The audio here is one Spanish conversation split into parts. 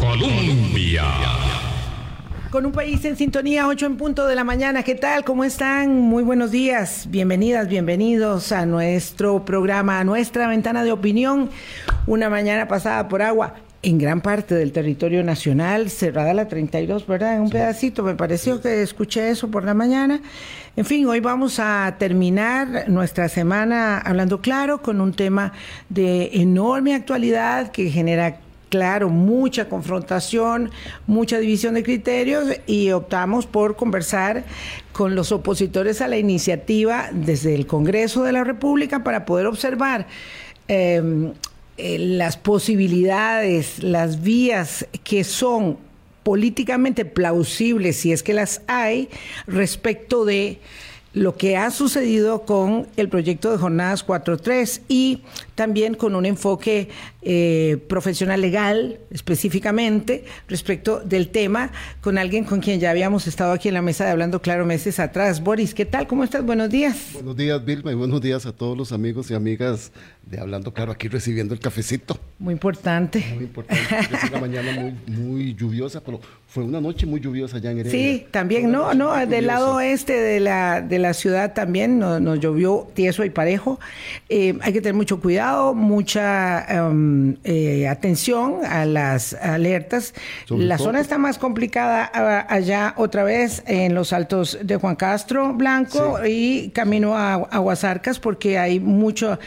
Colombia. Con un país en sintonía, 8 en punto de la mañana. ¿Qué tal? ¿Cómo están? Muy buenos días. Bienvenidas, bienvenidos a nuestro programa, a nuestra ventana de opinión. Una mañana pasada por agua en gran parte del territorio nacional, cerrada la 32, ¿verdad? En un pedacito, me pareció que escuché eso por la mañana. En fin, hoy vamos a terminar nuestra semana hablando claro con un tema de enorme actualidad que genera claro, mucha confrontación, mucha división de criterios y optamos por conversar con los opositores a la iniciativa desde el Congreso de la República para poder observar eh, eh, las posibilidades, las vías que son políticamente plausibles, si es que las hay, respecto de lo que ha sucedido con el proyecto de jornadas 4.3 y también con un enfoque eh, profesional legal específicamente respecto del tema con alguien con quien ya habíamos estado aquí en la mesa de Hablando Claro meses atrás. Boris, ¿qué tal? ¿Cómo estás? Buenos días. Buenos días, Vilma, y buenos días a todos los amigos y amigas de Hablando Claro, aquí recibiendo el cafecito. Muy importante. Muy importante. Es una mañana muy, muy lluviosa, pero fue una noche muy lluviosa allá en Heredia. Sí, también, no, no, del lado oeste de la, de la ciudad también nos, nos llovió tieso y parejo. Eh, hay que tener mucho cuidado, mucha um, eh, atención a las alertas. Sobre la todo, zona está más complicada a- allá otra vez en los altos de Juan Castro Blanco y camino a Aguasarcas porque hay mucho,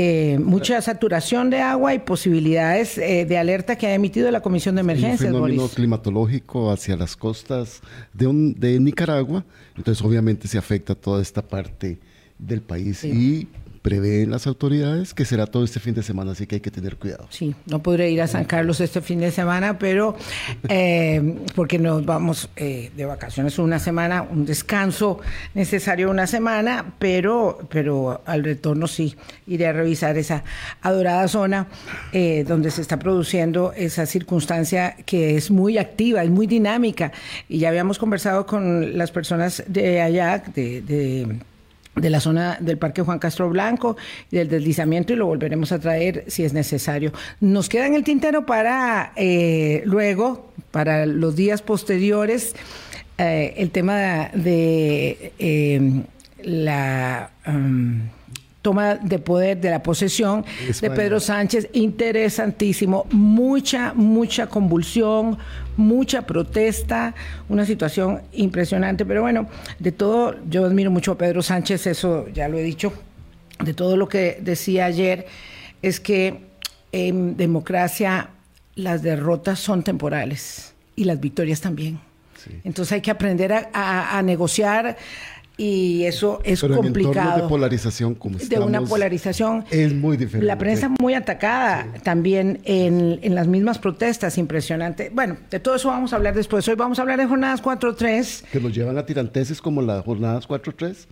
eh, mucha saturación de agua y posibilidades eh, de alerta que ha emitido la Comisión de un Emergencias, fenómeno Boris. climatológico hacia las costas de, un- de Nicaragua, entonces obviamente se afecta toda esta parte del país y prevén las autoridades que será todo este fin de semana, así que hay que tener cuidado. Sí, no podré ir a San Carlos este fin de semana, pero eh, porque nos vamos eh, de vacaciones una semana, un descanso necesario una semana, pero, pero al retorno sí iré a revisar esa adorada zona eh, donde se está produciendo esa circunstancia que es muy activa, es muy dinámica. Y ya habíamos conversado con las personas de allá, de- de de la zona del Parque Juan Castro Blanco del deslizamiento y lo volveremos a traer si es necesario. Nos queda en el tintero para eh, luego, para los días posteriores, eh, el tema de eh, la... um, toma de poder de la posesión de. Pedro Sánchez, interesantísimo, mucha, mucha convulsión, mucha protesta, una situación impresionante, pero bueno, de todo, yo admiro mucho a Pedro Sánchez, eso ya lo he dicho, de todo lo que decía ayer, es que en democracia las derrotas son temporales y las victorias también. Entonces hay que aprender a, a- a negociar y eso es Pero en complicado de polarización como de una estamos, polarización. es muy diferente. La prensa muy atacada también en, en las mismas protestas, impresionante. Bueno, de todo eso vamos a hablar después. Hoy vamos a hablar de jornadas 4-3. que nos llevan a tiranteses como las jornadas 4-3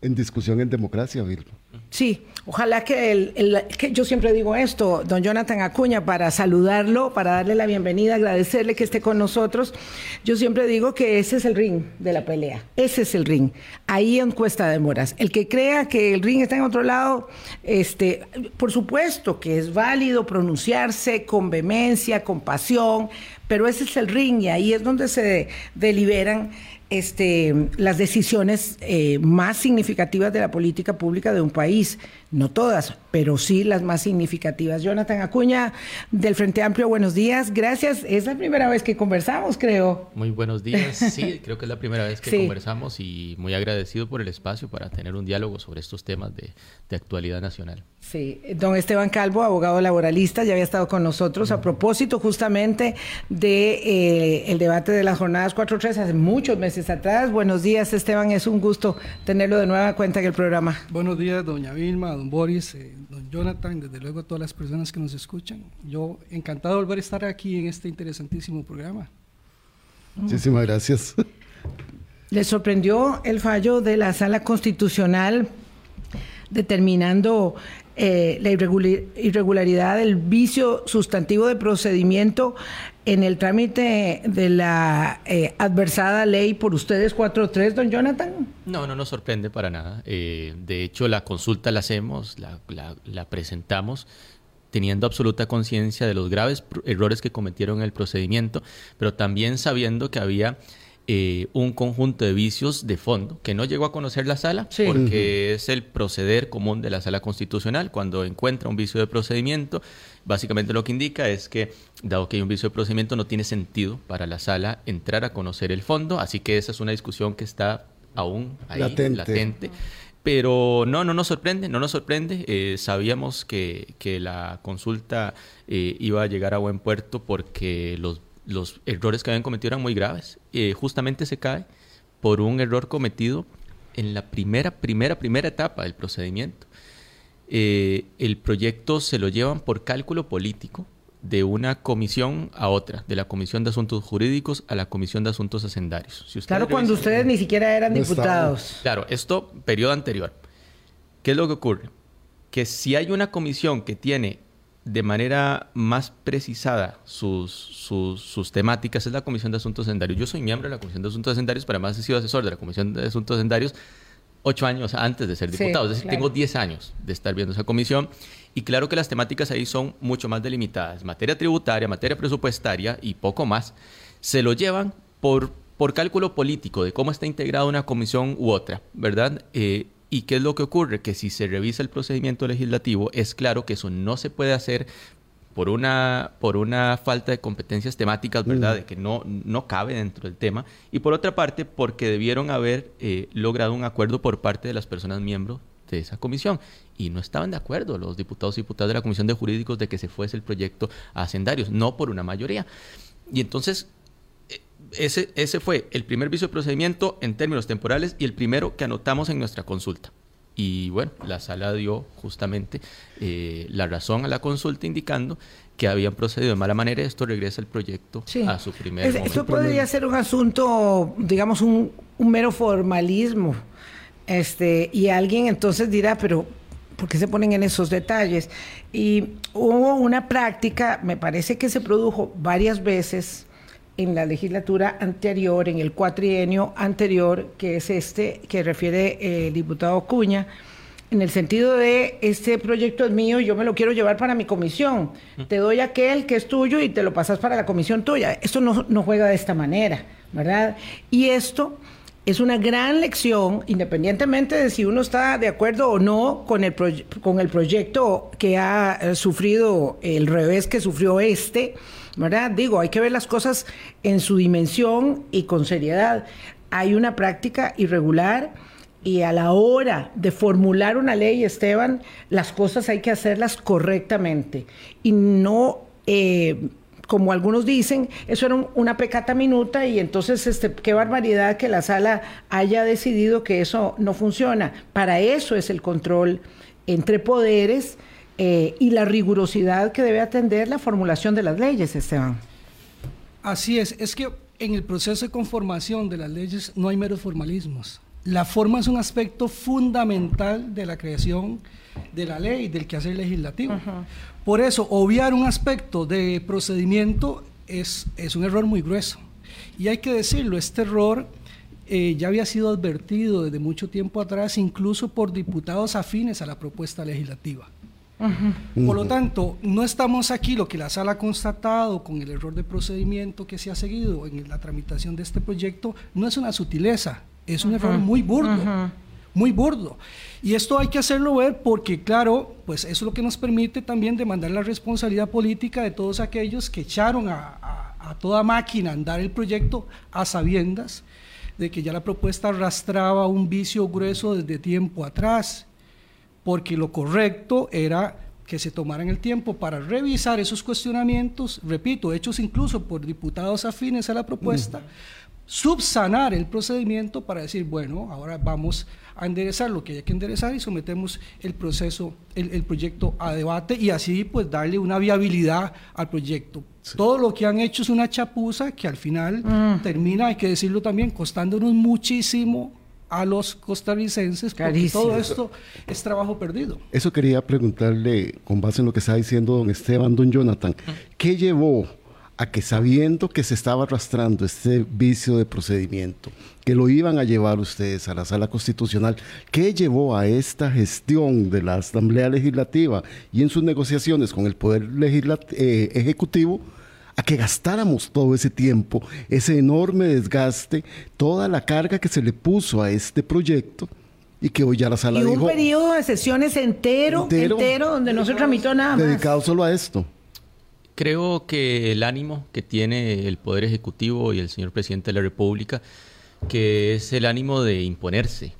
en discusión en democracia, Vilma. Sí, ojalá que, el, que yo siempre digo esto, don Jonathan Acuña, para saludarlo, para darle la bienvenida, agradecerle que esté con nosotros. Yo siempre digo que ese es el ring de la pelea, ese es el ring. Ahí en Cuesta de Moras. El que crea que el ring está en otro lado, este, por supuesto que es válido pronunciarse con vehemencia, con pasión, pero ese es el ring y ahí es donde se deliberan este, las decisiones eh, más significativas de la política pública de un país. No todas, pero sí las más significativas. Jonathan Acuña, del Frente Amplio, buenos días. Gracias. Es la primera vez que conversamos, creo. Muy buenos días. Sí, creo que es la primera vez que Sí. conversamos y muy agradecido por el espacio para tener un diálogo sobre estos temas de, de actualidad nacional. Sí, don Esteban Calvo, abogado laboralista, ya había estado con nosotros a propósito justamente de eh, el debate de las jornadas 4-3 hace muchos meses atrás. Buenos días, Esteban, es un gusto tenerlo de nueva cuenta en el programa. Buenos días, doña Vilma, don Boris, eh, don Jonathan, desde luego a todas las personas que nos escuchan. Yo encantado de volver a estar aquí en este interesantísimo programa. Muchísimas gracias. ¿Le sorprendió el fallo de la Sala Constitucional determinando eh, la irregula- irregularidad del vicio sustantivo de procedimiento en el trámite de la eh, adversada ley por ustedes 4.3, don Jonathan? No, no nos sorprende para nada. Eh, de hecho, la consulta la hacemos, la, la- la presentamos teniendo absoluta conciencia de los graves errores que cometieron en el procedimiento, pero también sabiendo que había eh, un conjunto de vicios de fondo que no llegó a conocer la sala porque es el proceder común de la sala constitucional. Cuando encuentra un vicio de procedimiento básicamente lo que indica es que dado que hay un vicio de procedimiento no tiene sentido para la sala entrar a conocer el fondo. Así que esa es una discusión que está aún ahí latente, pero no, no nos sorprende, no nos sorprende. Eh, sabíamos que, que, la consulta eh, iba a llegar a buen puerto porque los los errores que habían cometido eran muy graves. Eh, justamente se cae por un error cometido en la primera, primera, primera etapa del procedimiento. Eh, el proyecto se lo llevan por cálculo político de una comisión a otra, de la Comisión de Asuntos Jurídicos a la Comisión de Asuntos Hacendarios. claro, cuando ustedes ni siquiera eran diputados. Claro, esto periodo anterior. ¿Qué es lo que ocurre? Que si hay una comisión que tiene de manera más precisada sus, sus, temáticas es la Comisión de Asuntos Hacendarios. Yo soy miembro de la Comisión de Asuntos Hacendarios, pero además he sido asesor de la Comisión de Asuntos Hacendarios ocho años antes de ser diputado. es decir, tengo diez años de estar viendo esa comisión. Y claro que las temáticas ahí son mucho más delimitadas. Materia tributaria, materia presupuestaria y poco más. Se lo llevan por, por cálculo político de cómo está integrada una comisión u otra, ¿verdad? Eh, ¿Y qué es lo que ocurre? Que si se revisa el procedimiento legislativo, es claro que eso no se puede hacer por una, por una falta de competencias temáticas, ¿verdad? De que no, no cabe dentro del tema. Y por otra parte, porque debieron haber eh, logrado un acuerdo por parte de las personas miembros de esa comisión. Y no estaban de acuerdo los diputados y diputadas de la Comisión de Jurídicos de que se fuese el proyecto a hacendarios, no por una mayoría. Y entonces ese, ese fue el primer vicio de procedimiento en términos temporales y el primero que anotamos en nuestra consulta. Y bueno, la sala dio justamente eh, la razón a la consulta indicando que habían procedido de mala manera. Esto regresa el proyecto a su primer es, Esto podría ser un asunto, digamos, un, un, mero formalismo. Este, y alguien entonces dirá, pero ¿por qué se ponen en esos detalles? Y hubo una práctica, me parece que se produjo varias veces en la legislatura anterior, en el cuatrienio anterior, que es este que refiere eh, el diputado Cuña, en el sentido de este proyecto es mío y yo me lo quiero llevar para mi comisión. Te doy aquel que es tuyo y te lo pasas para la comisión tuya. Esto no, no juega de esta manera, ¿verdad? Y esto es una gran lección, independientemente de si uno está de acuerdo o no con el, con el proyecto que ha eh, sufrido el revés que sufrió este ¿verdad? Digo, hay que ver las cosas en su dimensión y con seriedad. Hay una práctica irregular y a la hora de formular una ley, Esteban, las cosas hay que hacerlas correctamente y no... Eh, como algunos dicen, eso era una pecata minuta y entonces este, qué barbaridad que la sala haya decidido que eso no funciona. Para eso es el control entre poderes eh, y la rigurosidad que debe atender la formulación de las leyes, Esteban. Así es, es que en el proceso de conformación de las leyes no hay meros formalismos. La forma es un aspecto fundamental de la creación de la ley, del quehacer legislativo. Por eso, obviar un aspecto de procedimiento es, es, un error muy grueso. Y hay que decirlo, este error eh, ya había sido advertido desde mucho tiempo atrás, incluso por diputados afines a la propuesta legislativa. Por lo tanto, no estamos aquí, lo que la sala ha constatado con el error de procedimiento que se ha seguido en la tramitación de este proyecto, no es una sutileza, es un error muy burdo, muy burdo. Y esto hay que hacerlo ver porque, claro, pues eso es lo que nos permite también demandar la responsabilidad política de todos aquellos que echaron a, a toda máquina a andar el proyecto a sabiendas de que ya la propuesta arrastraba un vicio grueso desde tiempo atrás porque lo correcto era que se tomaran el tiempo para revisar esos cuestionamientos, repito, hechos incluso por diputados afines a la propuesta, subsanar el procedimiento para decir, bueno, ahora vamos a enderezar lo que hay que enderezar y sometemos el proceso, el, proyecto a debate y así pues darle una viabilidad al proyecto. Todo lo que han hecho es una chapuza que al final mm. termina, hay que decirlo también, costándonos muchísimo a los costarricenses, porque todo esto es trabajo perdido. Eso quería preguntarle, con base en lo que está diciendo don Esteban, don Jonathan, ¿qué llevó a que sabiendo que se estaba arrastrando este vicio de procedimiento, que lo iban a llevar ustedes a la sala constitucional, ¿qué llevó a esta gestión de la Asamblea Legislativa y en sus negociaciones con el Poder eh, Ejecutivo? A que gastáramos todo ese tiempo, ese enorme desgaste, toda la carga que se le puso a este proyecto y que hoy ya la sala y un periodo de sesiones entero, entero, donde no se tramitó nada Dedicado solo a esto. Creo que el ánimo que tiene el Poder Ejecutivo y el señor Presidente de la República, que es el ánimo de imponerse,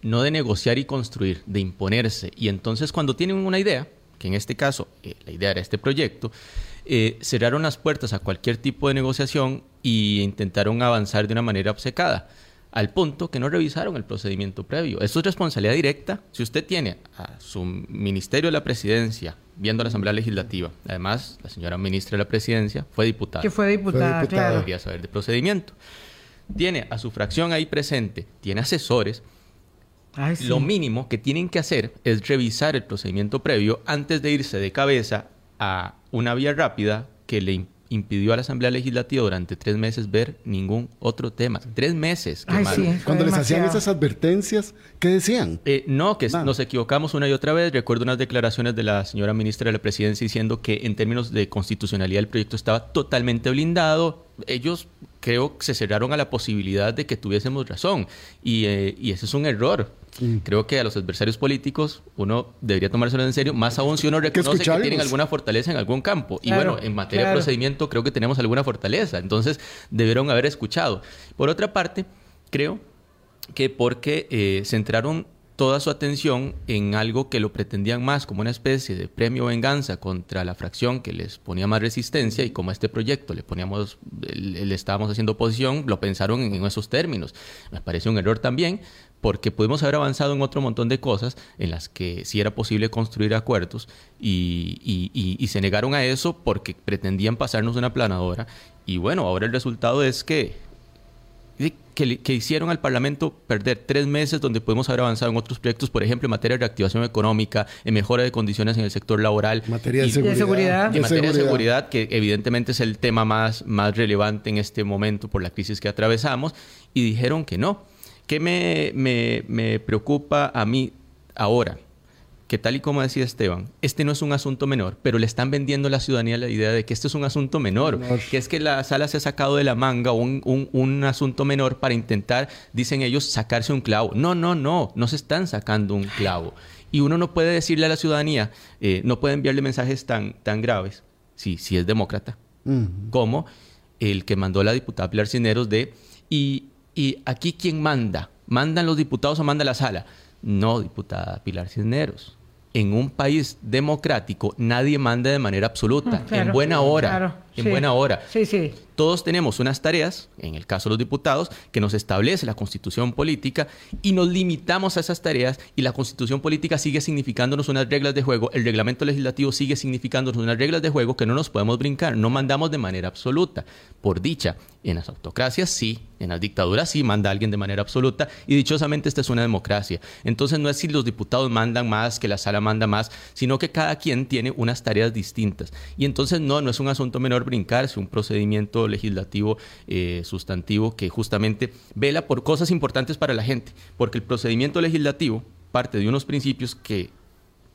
no de negociar y construir, de imponerse. Y entonces cuando tienen una idea, que en este caso eh, la idea era este proyecto, eh, cerraron las puertas a cualquier tipo de negociación e intentaron avanzar de una manera obcecada al punto que no revisaron el procedimiento previo. Eso es responsabilidad directa. Si usted tiene a su Ministerio de la Presidencia viendo la Asamblea Legislativa, además la señora ministra de la Presidencia fue diputada. Que fue diputada, claro. Debería saber de procedimiento. Tiene a su fracción ahí presente, tiene asesores. Lo mínimo que tienen que hacer es revisar el procedimiento previo antes de irse de cabeza a una vía rápida que le impidió a la Asamblea Legislativa durante tres meses ver ningún otro tema. Tres meses. Cuando les hacían esas advertencias, ¿qué decían? Eh, no, que nos equivocamos una y otra vez. Recuerdo unas declaraciones de la señora ministra de la Presidencia diciendo que en términos de constitucionalidad el proyecto estaba totalmente blindado. Ellos creo que se cerraron a la posibilidad de que tuviésemos razón. Y, eh, y ese es un error. Creo que a los adversarios políticos uno debería tomárselo en serio, más aún si uno reconoce que, tienen alguna fortaleza en algún campo. y bueno, en materia de procedimiento creo que tenemos alguna fortaleza, entonces debieron haber escuchado. Por otra parte, creo que porque eh, centraron toda su atención en algo que lo pretendían más como una especie de premio venganza contra la fracción que les ponía más resistencia y como a este proyecto le poníamos le estábamos haciendo oposición lo pensaron en esos términos me parece un error también porque pudimos haber avanzado en otro montón de cosas en las que sí era posible construir acuerdos y, se negaron a eso porque pretendían pasarnos una planadora. Y bueno, ahora el resultado es que, que, hicieron al Parlamento perder tres meses donde pudimos haber avanzado en otros proyectos, por ejemplo, en materia de reactivación económica, en mejora de condiciones en el sector laboral. Materia de seguridad. En materia de seguridad, que evidentemente es el tema más, más relevante en este momento por la crisis que atravesamos, y dijeron que no ¿Qué me, me, preocupa a mí ahora? Que tal y como decía Esteban, este no es un asunto menor, pero le están vendiendo a la ciudadanía la idea de que este es un asunto menor, que es que la sala se ha sacado de la manga un, un, asunto menor para intentar, dicen ellos, sacarse un clavo. No, no, no, no se están sacando un clavo. Y uno no puede decirle a la ciudadanía, eh, no puede enviarle mensajes tan, tan graves, si, si es demócrata, como el que mandó la diputada Pilar Cineros de, y ¿Y aquí quién manda? ¿Mandan los diputados o manda la sala? No, diputada Pilar Cisneros. En un país democrático nadie manda de manera absoluta, mm, en buena hora en buena hora. Sí, sí. Todos tenemos unas tareas, en el caso de los diputados, que nos establece la constitución política y nos limitamos a esas tareas y la constitución política sigue significándonos unas reglas de juego, el reglamento legislativo sigue significándonos unas reglas de juego que no nos podemos brincar, no mandamos de manera absoluta. Por dicha, en las autocracias sí, en las dictaduras sí manda alguien de manera absoluta y dichosamente esta es una democracia. Entonces no es si los diputados mandan más, que la sala manda más, sino que cada quien tiene unas tareas distintas. Y entonces no, no es un asunto menor brincarse un procedimiento legislativo eh, sustantivo que justamente vela por cosas importantes para la gente, porque el procedimiento legislativo parte de unos principios que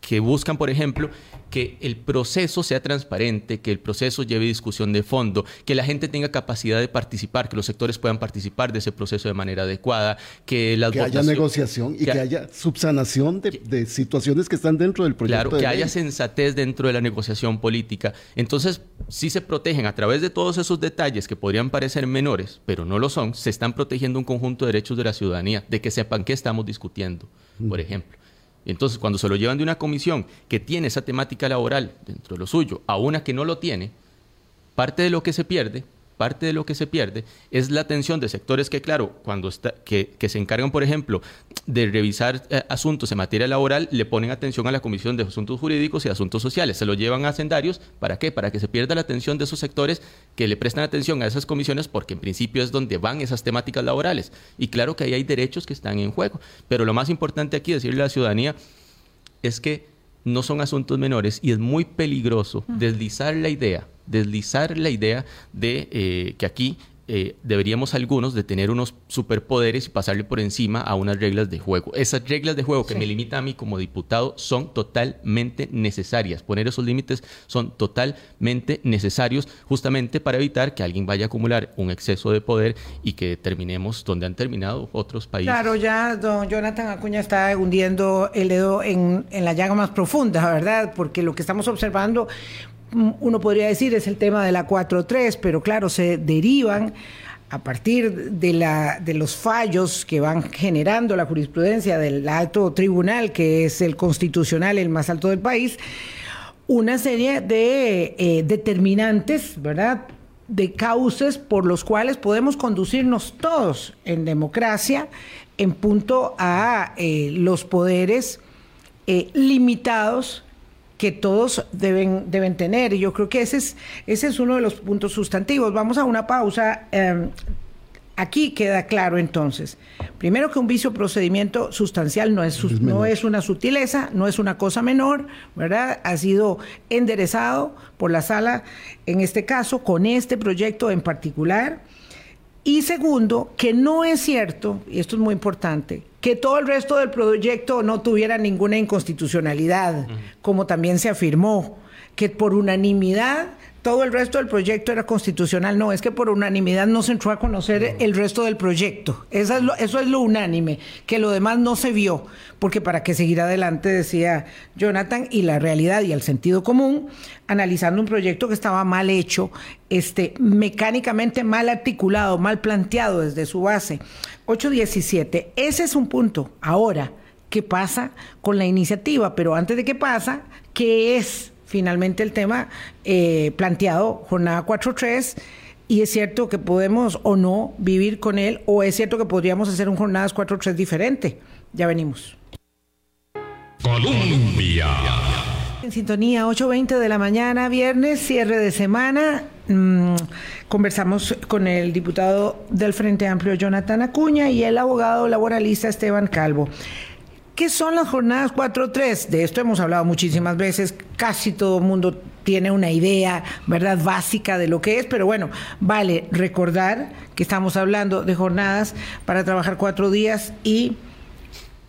que buscan, por ejemplo, que el proceso sea transparente, que el proceso lleve discusión de fondo, que la gente tenga capacidad de participar, que los sectores puedan participar de ese proceso de manera adecuada, que, las que haya negociación y que, haya subsanación de, situaciones que están dentro del proyecto. Claro, que haya sensatez dentro de la negociación política. Entonces, si se protegen a través de todos esos detalles que podrían parecer menores, pero no lo son, se están protegiendo un conjunto de derechos de la ciudadanía, de que sepan qué estamos discutiendo, por ejemplo. Entonces, cuando se lo llevan de una comisión que tiene esa temática laboral dentro de lo suyo a una que no lo tiene, parte de lo que se pierde parte de lo que se pierde es la atención de sectores que, claro, cuando está, que, se encargan, por ejemplo, de revisar eh, asuntos en materia laboral, le ponen atención a la Comisión de Asuntos Jurídicos y Asuntos Sociales. Se lo llevan a hacendarios. ¿Para qué? Para que se pierda la atención de esos sectores que le prestan atención a esas comisiones, porque en principio es donde van esas temáticas laborales. Y claro que ahí hay derechos que están en juego. Pero lo más importante aquí, decirle a la ciudadanía, es que no son asuntos menores y es muy peligroso deslizar la idea deslizar la idea de eh, que aquí eh, deberíamos algunos de tener unos superpoderes y pasarle por encima a unas reglas de juego. Esas reglas de juego que me limitan a mí como diputado son totalmente necesarias. Poner esos límites son totalmente necesarios justamente para evitar que alguien vaya a acumular un exceso de poder y que terminemos donde han terminado otros países. Claro, ya don Jonathan Acuña está hundiendo el dedo en, en la llaga más profunda, ¿verdad? Porque lo que estamos observando uno podría decir es el tema de la 4.3, pero claro, se derivan a partir de, la, de los fallos que van generando la jurisprudencia del alto tribunal, que es el constitucional, el más alto del país, una serie de eh, determinantes, ¿verdad? De cauces por los cuales podemos conducirnos todos en democracia en punto a eh, los poderes eh, limitados que todos deben, deben tener. Y yo creo que ese es, ese es uno de los puntos sustantivos. Vamos a una pausa. Em, aquí queda claro entonces, primero que un vicio procedimiento sustancial no es, no es una sutileza, no es una cosa menor, ¿verdad? Ha sido enderezado por la sala, en este caso, con este proyecto en particular. Y segundo, que no es cierto, y esto es muy importante, que todo el resto del proyecto no tuviera ninguna inconstitucionalidad, como también se afirmó, que por unanimidad todo el resto del proyecto era constitucional. No, es que por unanimidad no se entró a conocer el resto del proyecto. Eso es, lo, eso es lo unánime, que lo demás no se vio, porque para que seguir adelante, decía Jonathan, y la realidad y el sentido común, analizando un proyecto que estaba mal hecho, este, mecánicamente mal articulado, mal planteado desde su base. 817, ese es un punto. Ahora, ¿qué pasa con la iniciativa? Pero antes de qué pasa, ¿qué es finalmente el tema eh, planteado, jornada 4.3, y es cierto que podemos o no vivir con él, o es cierto que podríamos hacer un jornadas 4.3 diferente. Ya venimos. Colombia. En sintonía, 8.20 de la mañana, viernes, cierre de semana. Mm, conversamos con el diputado del Frente Amplio, Jonathan Acuña, y el abogado laboralista Esteban Calvo. ¿Qué son las jornadas 4.3? De esto hemos hablado muchísimas veces, casi todo el mundo tiene una idea, ¿verdad?, básica de lo que es, pero bueno, vale recordar que estamos hablando de jornadas para trabajar cuatro días y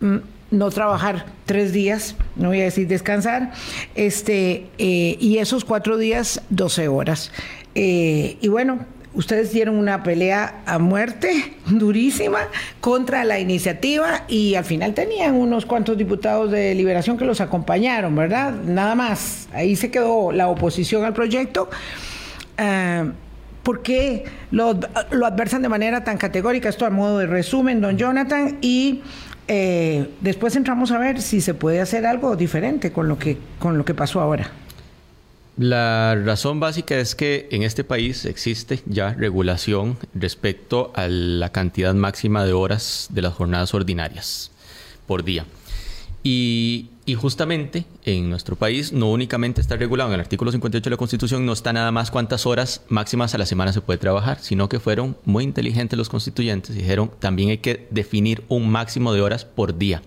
mm, no trabajar tres días, no voy a decir descansar, este, eh, y esos cuatro días, 12 horas. Eh, y bueno, ustedes dieron una pelea a muerte durísima contra la iniciativa y al final tenían unos cuantos diputados de liberación que los acompañaron, ¿verdad? Nada más. Ahí se quedó la oposición al proyecto. Uh, ¿Por qué lo, lo, adversan de manera tan categórica? Esto a modo de resumen, don Jonathan, y eh, después entramos a ver si se puede hacer algo diferente con lo que, con lo que pasó ahora. La razón básica es que en este país existe ya regulación respecto a la cantidad máxima de horas de las jornadas ordinarias por día. Y, justamente en nuestro país no únicamente está regulado en el artículo 58 de la Constitución, no está nada más cuántas horas máximas a la semana se puede trabajar, sino que fueron muy inteligentes los constituyentes y dijeron también hay que definir un máximo de horas por día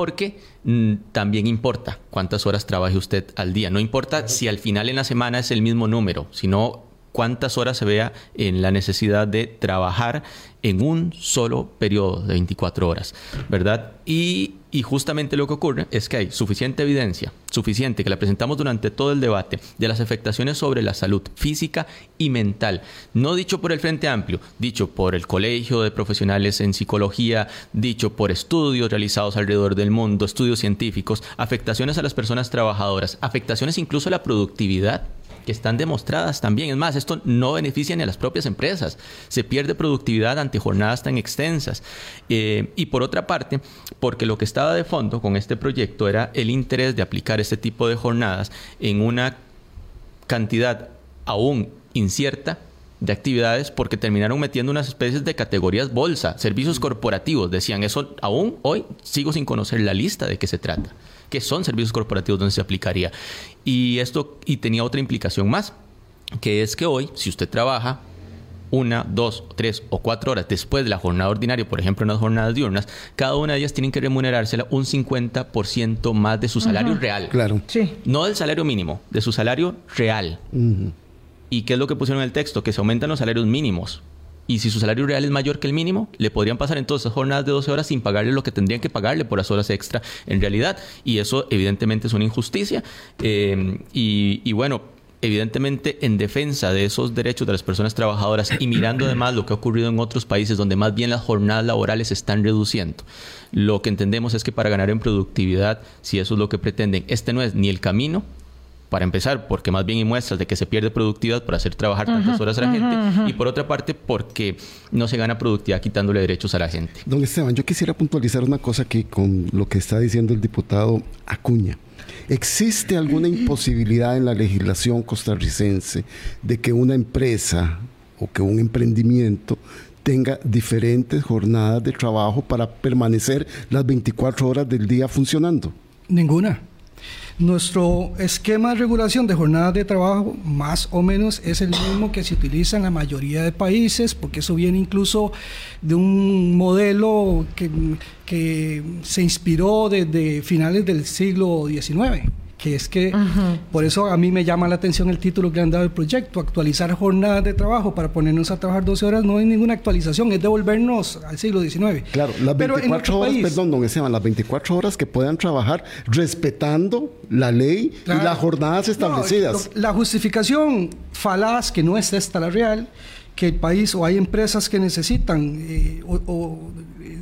porque mm, también importa cuántas horas trabaje usted al día. No importa si al final en la semana es el mismo número, sino cuántas horas se vea en la necesidad de trabajar en un solo periodo de 24 horas, ¿verdad? Y, justamente lo que ocurre es que hay suficiente evidencia, suficiente, que la presentamos durante todo el debate, de las afectaciones sobre la salud física y mental, no dicho por el Frente Amplio, dicho por el Colegio de Profesionales en Psicología, dicho por estudios realizados alrededor del mundo, estudios científicos, afectaciones a las personas trabajadoras, afectaciones incluso a la productividad que están demostradas también. Es más, esto no beneficia ni a las propias empresas. Se pierde productividad ante jornadas tan extensas. Eh, y por otra parte, porque lo que estaba de fondo con este proyecto era el interés de aplicar este tipo de jornadas en una cantidad aún incierta de actividades porque terminaron metiendo unas especies de categorías bolsa, servicios corporativos. Decían eso aún hoy sigo sin conocer la lista de qué se trata que son servicios corporativos donde se aplicaría. Y esto y tenía otra implicación más, que es que hoy, si usted trabaja una, dos, tres o cuatro horas después de la jornada ordinaria, por ejemplo, en las jornadas diurnas, cada una de ellas tienen que remunerársela un 50% más de su salario real. Claro. Sí. No del salario mínimo, de su salario real. ¿Y qué es lo que pusieron en el texto? Que se aumentan los salarios mínimos. Y si su salario real es mayor que el mínimo, le podrían pasar entonces jornadas de 12 horas sin pagarle lo que tendrían que pagarle por las horas extra en realidad. Y eso evidentemente es una injusticia. Eh, y, y bueno, evidentemente en defensa de esos derechos de las personas trabajadoras y mirando además lo que ha ocurrido en otros países donde más bien las jornadas laborales se están reduciendo. Lo que entendemos es que para ganar en productividad, si eso es lo que pretenden, este no es ni el camino para empezar, porque más bien hay muestras de que se pierde productividad por hacer trabajar tantas horas a la gente, y por otra parte, porque no se gana productividad quitándole derechos a la gente. Don Esteban, yo quisiera puntualizar una cosa aquí con lo que está diciendo el diputado Acuña. ¿Existe alguna imposibilidad en la legislación costarricense de que una empresa o que un emprendimiento tenga diferentes jornadas de trabajo para permanecer las 24 horas del día funcionando? Ninguna. Nuestro esquema de regulación de jornadas de trabajo más o menos es el mismo que se utiliza en la mayoría de países, porque eso viene incluso de un modelo que, se inspiró desde finales del siglo XIX que es que por eso a mí me llama la atención el título que le han dado el proyecto, actualizar jornadas de trabajo para ponernos a trabajar 12 horas, no hay ninguna actualización, es devolvernos al siglo XIX. Claro, las 24 horas, perdón, don Esteban, las 24 horas que puedan trabajar respetando la ley y las jornadas establecidas. la justificación falaz, que no es esta la real, que el país o hay empresas que necesitan eh, o,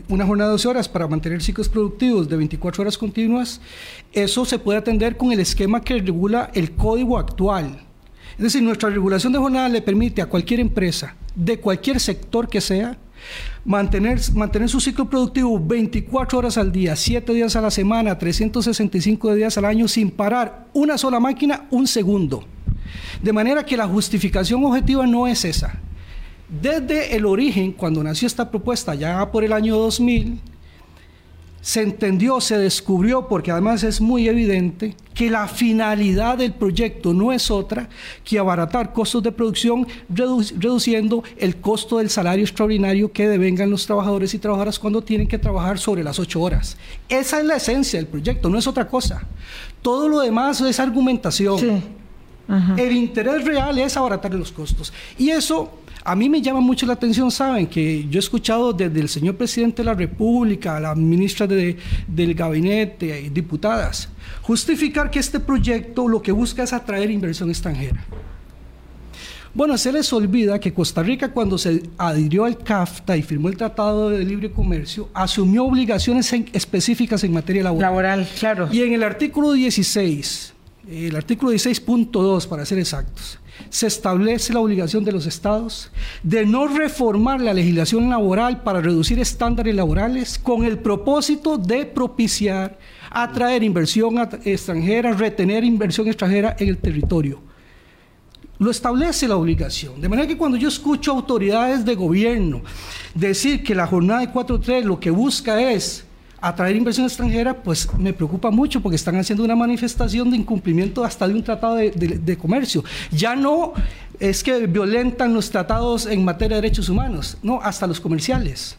una jornada de 12 horas para mantener ciclos productivos de 24 horas continuas, eso se puede atender con el esquema que regula el código actual. Es decir, nuestra regulación de jornada le permite a cualquier empresa, de cualquier sector que sea, mantener, mantener su ciclo productivo 24 horas al día, 7 días a la semana, 365 días al año, sin parar una sola máquina un segundo. De manera que la justificación objetiva no es esa. Desde el origen, cuando nació esta propuesta, ya por el año 2000, se entendió, se descubrió, porque además es muy evidente, que la finalidad del proyecto no es otra que abaratar costos de producción, reduciendo el costo del salario extraordinario que devengan los trabajadores y trabajadoras cuando tienen que trabajar sobre las ocho horas. Esa es la esencia del proyecto, no es otra cosa. Todo lo demás es argumentación. El interés real es abaratar los costos. Y eso a mí me llama mucho la atención, saben, que yo he escuchado desde el señor presidente de la República, a la ministra de, del gabinete, diputadas, justificar que este proyecto lo que busca es atraer inversión extranjera. Bueno, se les olvida que Costa Rica cuando se adhirió al CAFTA y firmó el Tratado de Libre Comercio, asumió obligaciones específicas en materia laboral. Laboral, claro. Y en el artículo 16, el artículo 16.2 para ser exactos, se establece la obligación de los estados de no reformar la legislación laboral para reducir estándares laborales con el propósito de propiciar, atraer inversión extranjera, retener inversión extranjera en el territorio. Lo establece la obligación. De manera que cuando yo escucho autoridades de gobierno decir que la jornada de 4.3 lo que busca es atraer inversión extranjera, pues me preocupa mucho porque están haciendo una manifestación de incumplimiento hasta de un tratado de, comercio. Ya no es que violentan los tratados en materia de derechos humanos, no, hasta los comerciales.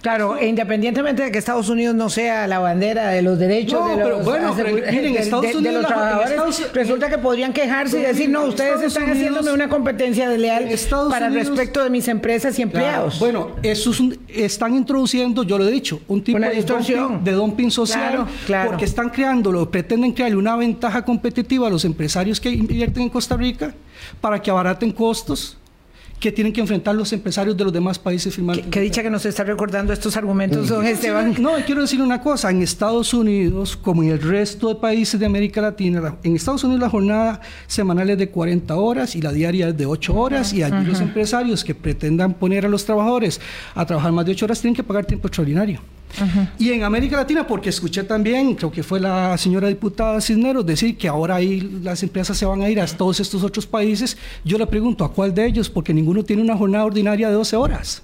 Claro, independientemente de que Estados Unidos no sea la bandera de los derechos de los, bueno, miren, Estados Unidos, trabajadores, resulta que podrían quejarse y decir, no, ustedes están haciéndome una competencia desleal para respecto de mis empresas y empleados. bueno, eso están introduciendo, yo lo he dicho, un tipo de distorsión. de dumping social, porque están creándolo, pretenden crearle una ventaja competitiva a los empresarios que invierten en Costa Rica para que abaraten costos que tienen que enfrentar los empresarios de los demás países firmantes. Qué, dicha que nos está recordando estos argumentos, don Esteban. No, quiero decir una cosa, en Estados Unidos, como en el resto de países de América Latina, en Estados Unidos la jornada semanal es de 40 horas y la diaria es de 8 horas y allí los empresarios que pretendan poner a los trabajadores a trabajar más de 8 horas tienen que pagar tiempo extraordinario. Y en América Latina, porque escuché también, creo que fue la señora diputada Cisneros, decir que ahora ahí las empresas se van a ir a todos estos otros países, yo le pregunto, ¿a cuál de ellos? Porque ninguno tiene una jornada ordinaria de 12 horas.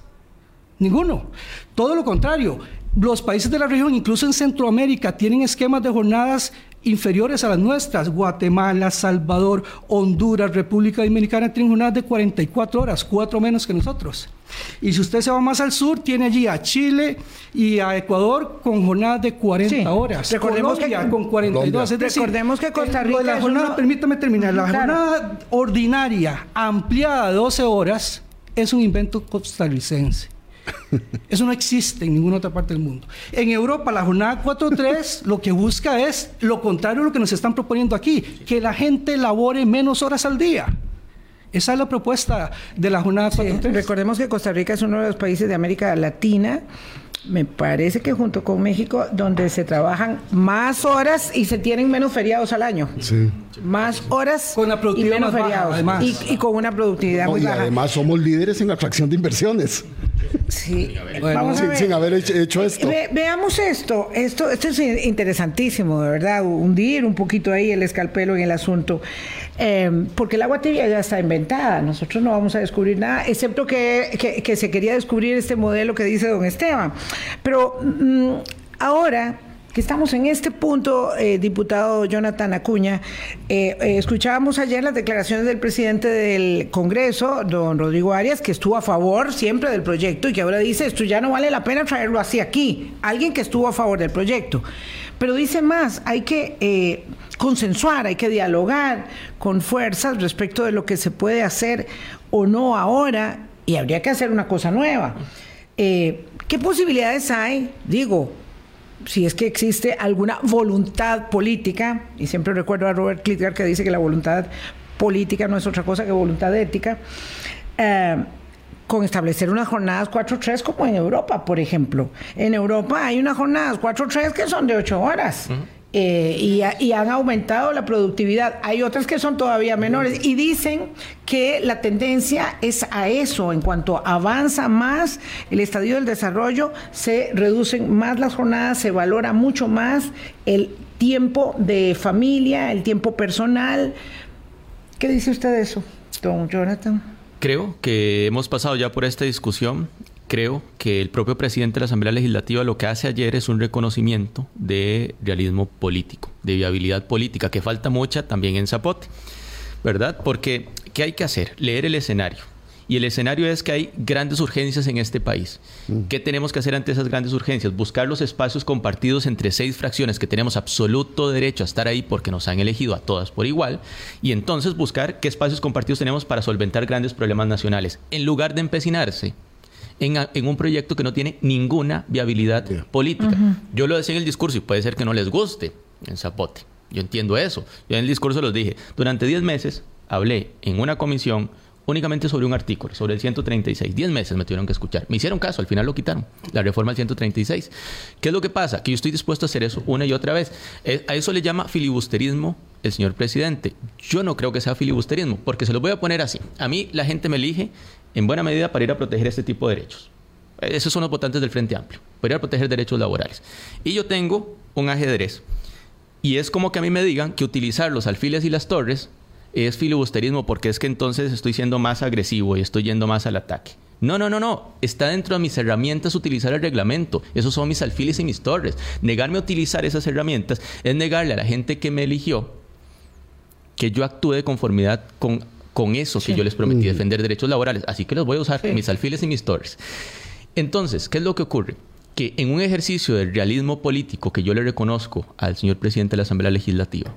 Ninguno. Todo lo contrario. Los países de la región, incluso en Centroamérica, tienen esquemas de jornadas inferiores a las nuestras. Guatemala, Salvador, Honduras, República Dominicana tienen jornadas de 44 horas, cuatro menos que nosotros. Y si usted se va más al sur, tiene allí a Chile y a Ecuador con jornadas de 40 horas. Recordemos Colombia que con 42. Es decir, recordemos que Costa Rica la jornada, permítame terminar, la jornada ordinaria ampliada de 12 horas es un invento costarricense. Eso no existe en ninguna otra parte del mundo. En Europa, la jornada 4.3 lo que busca es lo contrario a lo que nos están proponiendo aquí, que la gente labore menos horas al día. Esa es la propuesta de la jornada 4.3. recordemos que Costa Rica es uno de los países de América Latina me parece que junto con México, donde se trabajan más horas y se tienen menos feriados al año. Sí. Más horas con la productividad y menos feriados. además. Y, con una productividad muy y baja. además somos líderes en atracción de inversiones. Sí. Bueno, sin, haber hecho, esto. veamos esto. esto. Esto es interesantísimo, de verdad. Hundir un poquito ahí el escalpelo en el asunto. Eh, porque el agua tibia ya está inventada. Nosotros no vamos a descubrir nada, excepto que, que, se quería descubrir este modelo que dice don Esteban. Pero mm, ahora que estamos en este punto, eh, diputado Jonathan Acuña, eh, escuchábamos ayer las declaraciones del presidente del Congreso, don Rodrigo Arias, que estuvo a favor siempre del proyecto y que ahora dice, esto ya no vale la pena traerlo así aquí. Alguien que estuvo a favor del proyecto. Pero dice más, hay que eh, consensuar, hay que dialogar con fuerzas respecto de lo que se puede hacer o no ahora y habría que hacer una cosa nueva. Eh, ¿Qué posibilidades hay? Digo, si es que existe alguna voluntad política, y siempre recuerdo a Robert Klitgar que dice que la voluntad política no es otra cosa que voluntad ética, eh, con establecer unas jornadas 4-3 como en Europa, por ejemplo. En Europa hay unas jornadas 4-3 que son de 8 horas. Eh, y, han aumentado la productividad. Hay otras que son todavía menores y dicen que la tendencia es a eso. En cuanto avanza más el estadio del desarrollo, se reducen más las jornadas, se valora mucho más el tiempo de familia, el tiempo personal. ¿Qué dice usted de eso, don Jonathan? Creo que hemos pasado ya por esta discusión. Creo que el propio presidente de la Asamblea Legislativa lo que hace ayer es un reconocimiento de realismo político, de viabilidad política, que falta mucha también en Zapote, ¿verdad? Porque, ¿qué hay que hacer? Leer el escenario. Y el escenario es que hay grandes urgencias en este país. Mm. ¿Qué tenemos que hacer ante esas grandes urgencias? Buscar los espacios compartidos entre seis fracciones que tenemos absoluto derecho a estar ahí porque nos han elegido a todas por igual. Y entonces buscar qué espacios compartidos tenemos para solventar grandes problemas nacionales. En lugar de empecinarse en, un proyecto que no tiene ninguna viabilidad política. Yo lo decía en el discurso y puede ser que no les guste en Zapote. Yo entiendo eso. Yo en el discurso los dije. Durante 10 meses hablé en una comisión únicamente sobre un artículo, sobre el 136. Diez meses me tuvieron que escuchar. Me hicieron caso, al final lo quitaron, la reforma del 136. ¿Qué es lo que pasa? Que yo estoy dispuesto a hacer eso una y otra vez. Eh, a eso le llama filibusterismo el señor presidente. Yo no creo que sea filibusterismo, porque se lo voy a poner así. A mí la gente me elige en buena medida para ir a proteger este tipo de derechos. Esos son los votantes del Frente Amplio, para ir a proteger derechos laborales. Y yo tengo un ajedrez. Y es como que a mí me digan que utilizar los alfiles y las torres es filibusterismo porque es que entonces estoy siendo más agresivo y estoy yendo más al ataque. No, no, no, no. Está dentro de mis herramientas utilizar el reglamento. Esos son mis alfiles y mis torres. Negarme a utilizar esas herramientas es negarle a la gente que me eligió que yo actúe de conformidad con, con eso que yo les prometí, defender derechos laborales. Así que los voy a usar, mis alfiles y mis torres. Entonces, ¿qué es lo que ocurre? Que en un ejercicio de realismo político que yo le reconozco al señor presidente de la Asamblea Legislativa,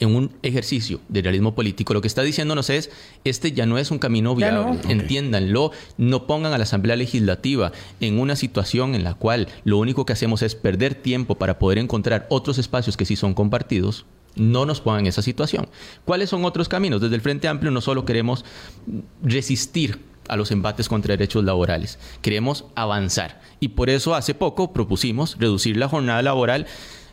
en un ejercicio de realismo político, lo que está diciéndonos es, este ya no es un camino viable, entiéndanlo, no pongan a la Asamblea Legislativa en una situación en la cual lo único que hacemos es perder tiempo para poder encontrar otros espacios que sí son compartidos, no nos pongan en esa situación. ¿Cuáles son otros caminos? Desde el Frente Amplio no solo queremos resistir a los embates contra derechos laborales, queremos avanzar. Y por eso hace poco propusimos reducir la jornada laboral.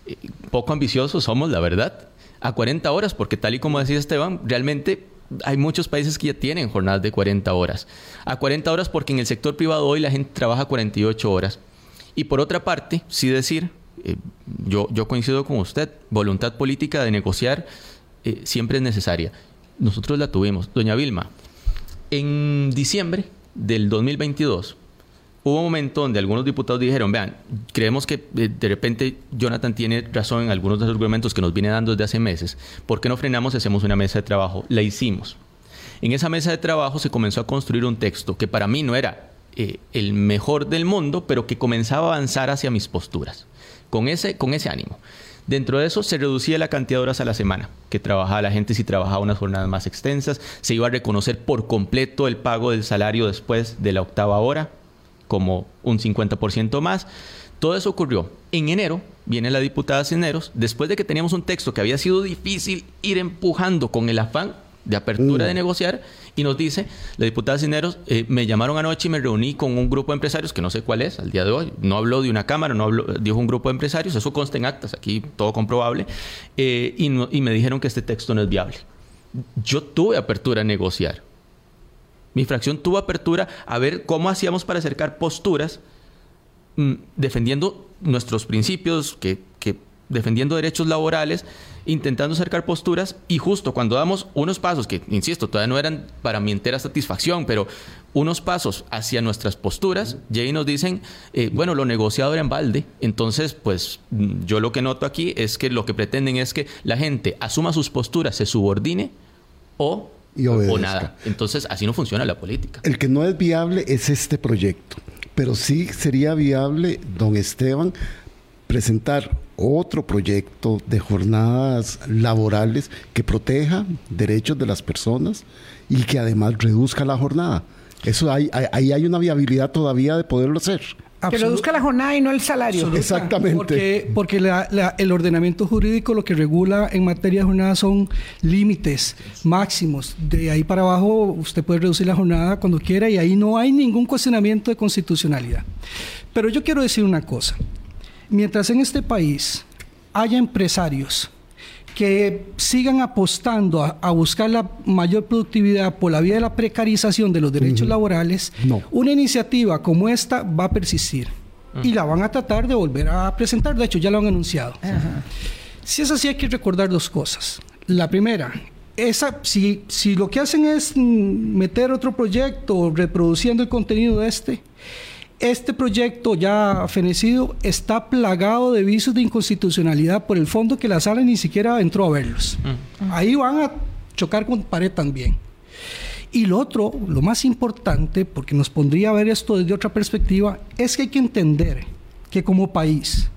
Eh, poco ambiciosos somos, la verdad, a 40 horas, porque tal y como decía Esteban, realmente hay muchos países que ya tienen jornadas de 40 horas. A 40 horas porque en el sector privado hoy la gente trabaja 48 horas. Y por otra parte, sí decir, eh, yo, coincido con usted, voluntad política de negociar eh, siempre es necesaria. Nosotros la tuvimos. Doña Vilma, en diciembre del 2022 hubo un momento donde algunos diputados dijeron, vean, creemos que eh, de repente Jonathan tiene razón en algunos de los argumentos que nos viene dando desde hace meses. ¿Por qué no frenamos y hacemos una mesa de trabajo? La hicimos. En esa mesa de trabajo se comenzó a construir un texto que para mí no era el mejor del mundo, pero que comenzaba a avanzar hacia mis posturas, con ese, con ese ánimo. Dentro de eso se reducía la cantidad de horas a la semana que trabajaba la gente si trabajaba unas jornadas más extensas, se iba a reconocer por completo el pago del salario después de la octava hora, como un 50% más. Todo eso ocurrió. En enero viene la diputada Cineros, después de que teníamos un texto que había sido difícil ir empujando con el afán de apertura de mm. negociar y nos dice, la diputada Cineros, eh, me llamaron anoche y me reuní con un grupo de empresarios, que no sé cuál es al día de hoy, no habló de una cámara, no habló, dijo un grupo de empresarios, eso consta en actas, aquí todo comprobable, eh, y, y me dijeron que este texto no es viable. Yo tuve apertura a negociar. Mi fracción tuvo apertura a ver cómo hacíamos para acercar posturas mm, defendiendo nuestros principios, que, que defendiendo derechos laborales, intentando acercar posturas y justo cuando damos unos pasos que, insisto, todavía no eran para mi entera satisfacción, pero unos pasos hacia nuestras posturas, Jay nos dicen, eh, bueno, lo negociado era en balde, entonces pues yo lo que noto aquí es que lo que pretenden es que la gente asuma sus posturas, se subordine o, o nada. Entonces así no funciona la política. El que no es viable es este proyecto, pero sí sería viable, don Esteban, presentar otro proyecto de jornadas laborales que proteja derechos de las personas y que además reduzca la jornada. Eso hay, ahí hay una viabilidad todavía de poderlo hacer. Que reduzca la jornada y no el salario. Exactamente. Porque, porque el ordenamiento jurídico lo que regula en materia de jornada son límites máximos. De ahí para abajo usted puede reducir la jornada cuando quiera y ahí no hay ningún cuestionamiento de constitucionalidad. Pero yo quiero decir una cosa. Mientras en este país haya empresarios que sigan apostando a, buscar la mayor productividad por la vía de la precarización de los derechos laborales, una iniciativa como esta va a persistir y la van a tratar de volver a presentar. De hecho, ya lo han anunciado. Si es así, hay que recordar dos cosas. La primera, esa, si, si lo que hacen es meter otro proyecto reproduciendo el contenido de este, este proyecto ya fenecido está plagado de visos de inconstitucionalidad por el fondo que la sala ni siquiera entró a verlos. Mm. Ahí van a chocar con pared también. Y lo otro, lo más importante, porque nos pondría a ver esto desde otra perspectiva, es que hay que entender que como país,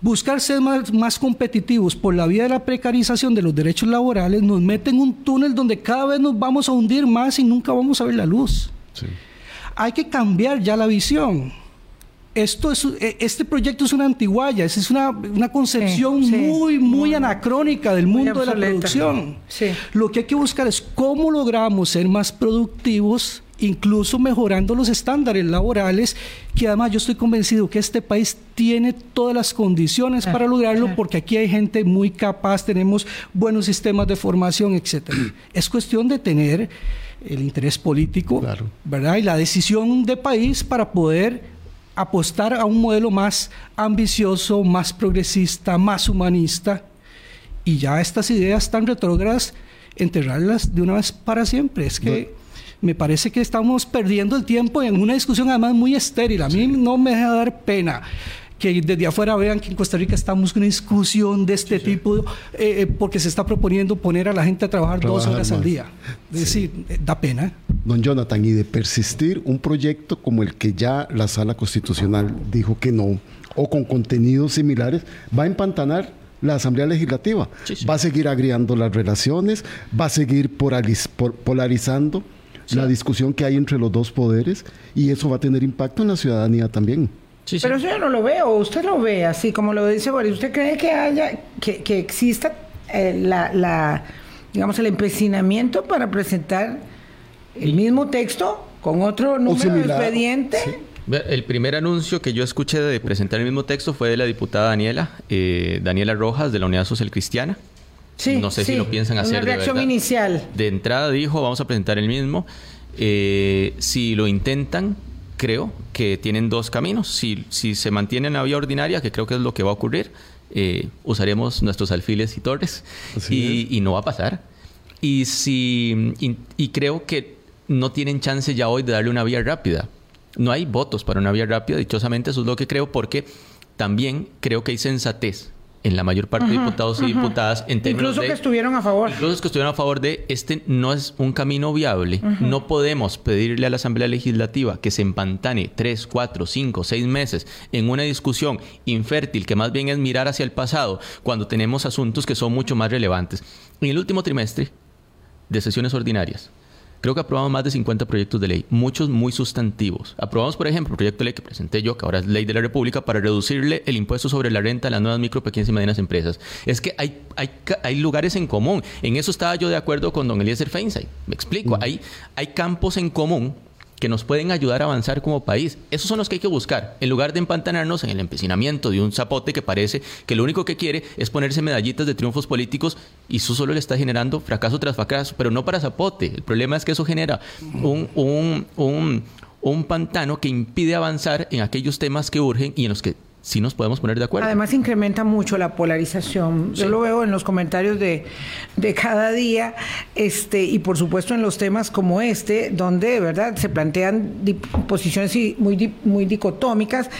buscar ser más, más, competitivos por la vía de la precarización de los derechos laborales nos mete en un túnel donde cada vez nos vamos a hundir más y nunca vamos a ver la luz. Sí. Hay que cambiar ya la visión. Esto es, e, este proyecto es una antiguaya, es una, una concepción muy, muy, anacrónica del mundo de la producción. Lo que hay que buscar es cómo logramos ser más productivos, incluso mejorando los estándares laborales, que además yo estoy convencido que este país tiene todas las condiciones para lograrlo, porque aquí hay gente muy capaz, tenemos buenos sistemas de formación, etc. es cuestión de tener el interés político, ¿verdad? Y la decisión de país para poder apostar a un modelo más ambicioso, más progresista, más humanista. Y ya estas ideas tan retrógradas, enterrarlas de una vez para siempre. Es que me parece que estamos perdiendo el tiempo en una discusión además muy estéril. A mí no me deja dar pena que desde afuera vean que en Costa Rica estamos en una discusión de este tipo, eh, eh, porque se está proponiendo poner a la gente a trabajar, dos horas al día. Es decir, eh, da pena. Don Jonathan, y de persistir un proyecto como el que ya la Sala Constitucional dijo que no, o con contenidos similares, va a empantanar la Asamblea Legislativa. Va a seguir agriando las relaciones, va a seguir polarizando la discusión que hay entre los dos poderes y eso va a tener impacto en la ciudadanía también. Pero eso yo no lo veo, usted lo ve así como lo dice Boris. ¿Usted cree que haya, que, que exista eh, la, la, digamos, el empecinamiento para presentar el mismo texto con otro número de expediente? El primer anuncio que yo escuché de presentar el mismo texto fue de la diputada Daniela, eh, Daniela Rojas, de la Unidad Social Cristiana. Sí, no sé si lo piensan hacer. Una reacción inicial. De entrada dijo, vamos a presentar el mismo. Eh, si lo intentan, creo que tienen dos caminos. Si, si se mantiene en la vía ordinaria, que creo que es lo que va a ocurrir, eh, usaremos nuestros alfiles y torres y, no va a pasar. Y, si, y, creo que no tienen chance ya hoy de darle una vía rápida. No hay votos para una vía rápida, dichosamente eso es lo que creo, porque también creo que hay sensatez en la mayor parte de diputados y diputadas en términos incluso que estuvieron a favor. Incluso que estuvieron a favor de este no es un camino viable no podemos pedirle a la Asamblea Legislativa que se empantane tres cuatro cinco seis meses en una discusión infértil que más bien es mirar hacia el pasado cuando tenemos asuntos que son mucho más relevantes. En el último trimestre de sesiones ordinarias Creo que aprobamos más de 50 proyectos de ley, muchos muy sustantivos. Aprobamos, por ejemplo, el proyecto de ley que presenté yo, que ahora es ley de la República, para reducirle el impuesto sobre la renta a las nuevas micro, pequeñas y medianas empresas. Es que hay, hay, hay lugares en común. En eso estaba yo de acuerdo con don Eliezer Feinstein. Me explico. Hay, hay campos en común que nos pueden ayudar a avanzar como país. Esos son los que hay que buscar, en lugar de empantanarnos en el empecinamiento de un zapote que parece que lo único que quiere es ponerse medallitas de triunfos políticos y eso solo le está generando fracaso tras fracaso, pero no para zapote. El problema es que eso genera un, un, un, un pantano que impide avanzar en aquellos temas que urgen y en los que sí nos podemos poner de acuerdo. Además incrementa mucho la polarización. Yo lo veo en los comentarios de, de, cada día, este, y por supuesto en los temas como este, donde verdad se plantean posiciones muy, muy dicotómicas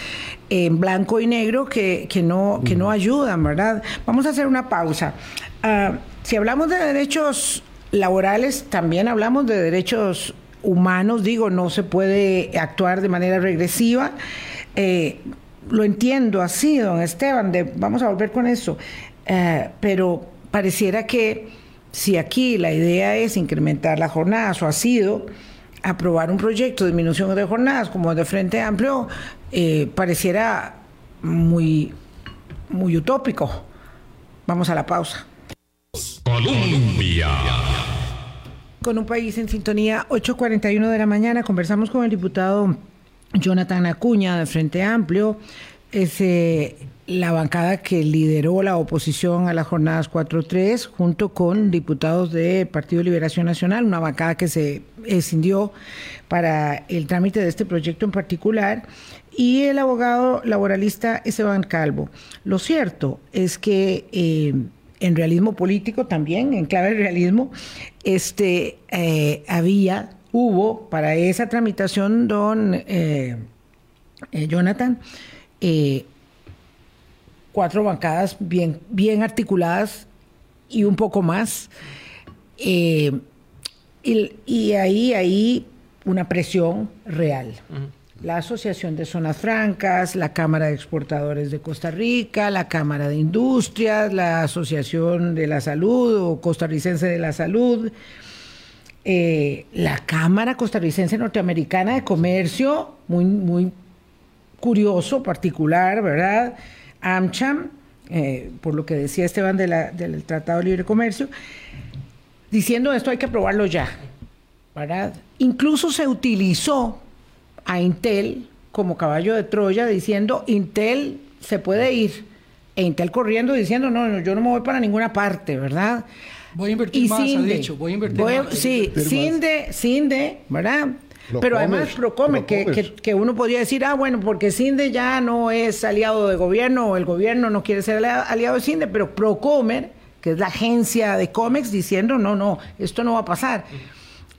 en blanco y negro que, que no, que no ayudan, ¿verdad? Vamos a hacer una pausa. Ah, si hablamos de derechos laborales, también hablamos de derechos humanos, digo, no se puede actuar de manera regresiva. Eh, lo entiendo así, don Esteban, de, vamos a volver con eso, eh, pero pareciera que si aquí la idea es incrementar las jornadas o ha sido aprobar un proyecto de disminución de jornadas como de Frente Amplio, eh, pareciera muy, muy utópico. Vamos a la pausa. Colombia. Con un país en sintonía, 8.41 de la mañana, conversamos con el diputado Jonathan Acuña de Frente Amplio, es eh, la bancada que lideró la oposición a las jornadas 4-3 junto con diputados del Partido de Liberación Nacional, una bancada que se escindió para el trámite de este proyecto en particular, y el abogado laboralista Esteban Calvo. Lo cierto es que eh, en realismo político también, en clave realismo, este, eh, había hubo para esa tramitación, don eh, eh, Jonathan, eh, cuatro bancadas bien, bien articuladas y un poco más. Y, ahí hay una presión real. La Asociación de Zonas Francas, la Cámara de Exportadores de Costa Rica, la Cámara de Industrias, la Asociación de la Salud o Costarricense de la Salud, eh, la Cámara Costarricense Norteamericana de Comercio, muy, muy curioso, particular, ¿verdad? AmCham, eh, por lo que decía Esteban del Tratado de Libre Comercio, diciendo esto hay que aprobarlo ya, ¿verdad? Incluso se utilizó a Intel como caballo de Troya diciendo Intel se puede ir, e Intel corriendo diciendo no, no yo no me voy para ninguna parte, ¿verdad? Voy a invertir más, ha dicho. Voy a invertir más. Sí, Cinde, Cinde, ¿verdad? Pero además Procome, que, que, uno podría decir, ah, bueno, porque Cinde ya no es aliado de gobierno o el gobierno no quiere ser aliado de Cinde, pero Procomer, que es la agencia de cómics, diciendo, no, no, esto no va a pasar.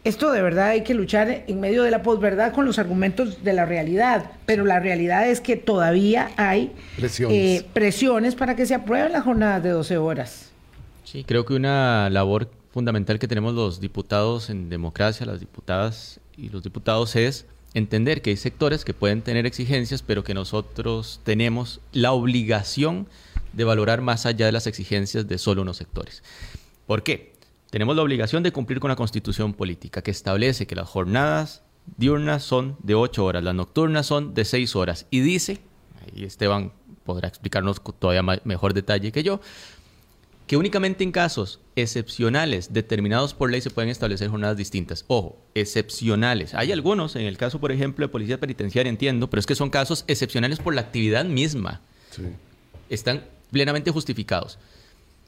Esto de verdad hay que luchar en medio de la posverdad con los argumentos de la realidad, pero la realidad es que todavía hay presiones, eh, presiones para que se aprueben las jornadas de 12 horas. Sí, creo que una labor fundamental que tenemos los diputados en democracia, las diputadas y los diputados es entender que hay sectores que pueden tener exigencias, pero que nosotros tenemos la obligación de valorar más allá de las exigencias de solo unos sectores. ¿Por qué? Tenemos la obligación de cumplir con la constitución política que establece que las jornadas diurnas son de ocho horas, las nocturnas son de seis horas y dice, y Esteban podrá explicarnos todavía mejor detalle que yo, que únicamente en casos excepcionales determinados por ley se pueden establecer jornadas distintas. Ojo, excepcionales. Hay algunos, en el caso, por ejemplo, de policía penitenciaria, entiendo, pero es que son casos excepcionales por la actividad misma. Están plenamente justificados.